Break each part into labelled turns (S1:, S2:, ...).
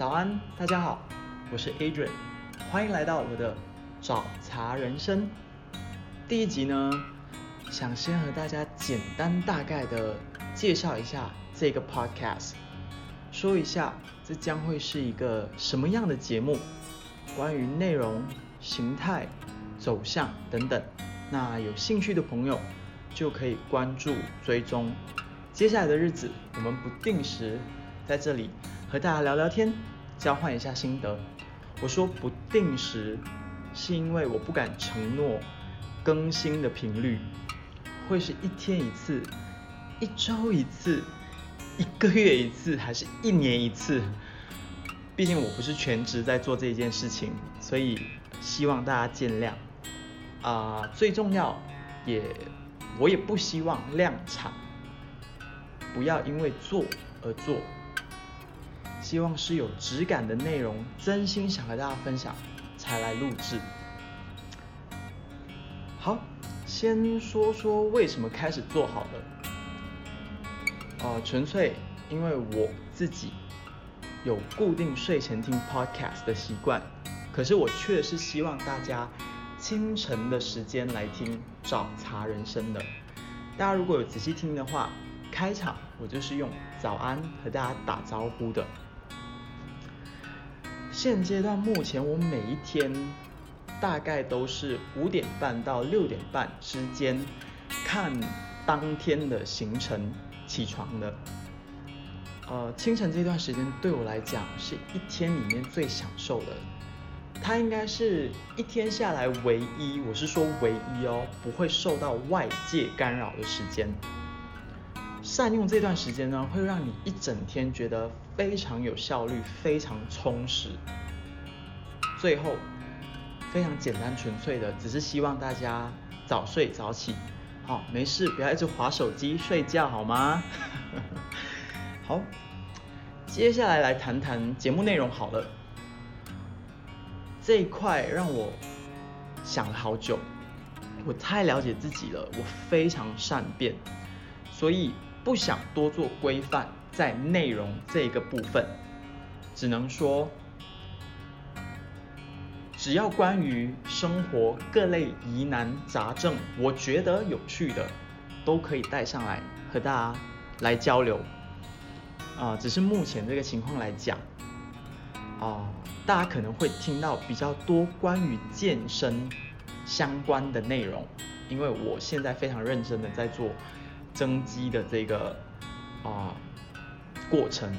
S1: 早安，大家好，我是 Adrian，欢迎来到我的找茬人生。第一集呢，想先和大家简单大概的介绍一下这个 podcast，说一下这将会是一个什么样的节目，关于内容、形态、走向等等。那有兴趣的朋友就可以关注追踪。接下来的日子，我们不定时在这里和大家聊聊天，交换一下心得。我说不定时，是因为我不敢承诺更新的频率会是一天一次、一周一次、一个月一次，还是一年一次。毕竟我不是全职在做这件事情，所以希望大家见谅。啊，最重要，也我也不希望量产。不要因为做而做，希望是有质感的内容，真心想和大家分享才来录制。好，先说说为什么开始做好了。呃，纯粹因为我自己有固定睡前听 podcast 的习惯，可是我确实希望大家清晨的时间来听找茬人生的。大家如果有仔细听的话。开场我就是用早安和大家打招呼的。现阶段目前我每一天大概都是五点半到六点半之间看当天的行程起床的。呃，清晨这段时间对我来讲是一天里面最享受的，它应该是一天下来唯一，我是说唯一哦，不会受到外界干扰的时间。善用这段时间呢，会让你一整天觉得非常有效率，非常充实。最后，非常简单纯粹的，只是希望大家早睡早起，好，没事，不要一直划手机睡觉，好吗？好，接下来来谈谈节目内容好了。这一块让我想了好久，我太了解自己了，我非常善变，所以。不想多做规范在内容这个部分，只能说，只要关于生活各类疑难杂症，我觉得有趣的，都可以带上来和大家来交流。啊，只是目前这个情况来讲，啊，大家可能会听到比较多关于健身相关的内容，因为我现在非常认真的在做。增肌的这个啊过程，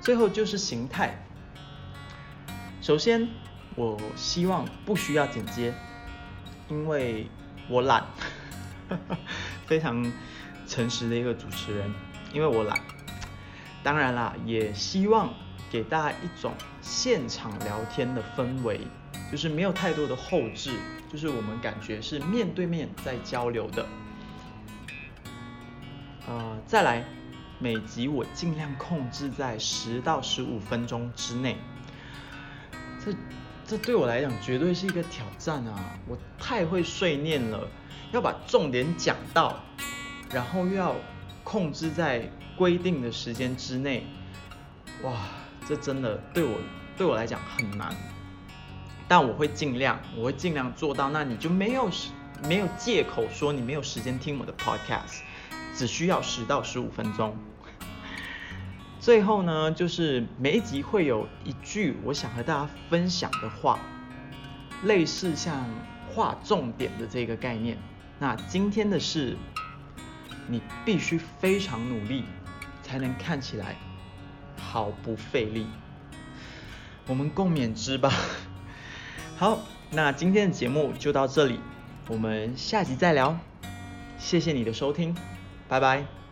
S1: 最后就是形态。首先，我希望不需要剪接，因为我懒，非常诚实的一个主持人，因为我懒。当然啦，也希望给大家一种现场聊天的氛围，就是没有太多的后置，就是我们感觉是面对面在交流的。呃，再来，每集我尽量控制在十到十五分钟之内。这这对我来讲绝对是一个挑战啊！我太会碎念了，要把重点讲到，然后又要控制在规定的时间之内，哇，这真的对我对我来讲很难。但我会尽量，我会尽量做到。那你就没有没有借口说你没有时间听我的 podcast。只需要十到十五分钟。最后呢，就是每一集会有一句我想和大家分享的话，类似像划重点的这个概念。那今天的是，你必须非常努力，才能看起来毫不费力。我们共勉之吧。好，那今天的节目就到这里，我们下集再聊。谢谢你的收听。拜拜。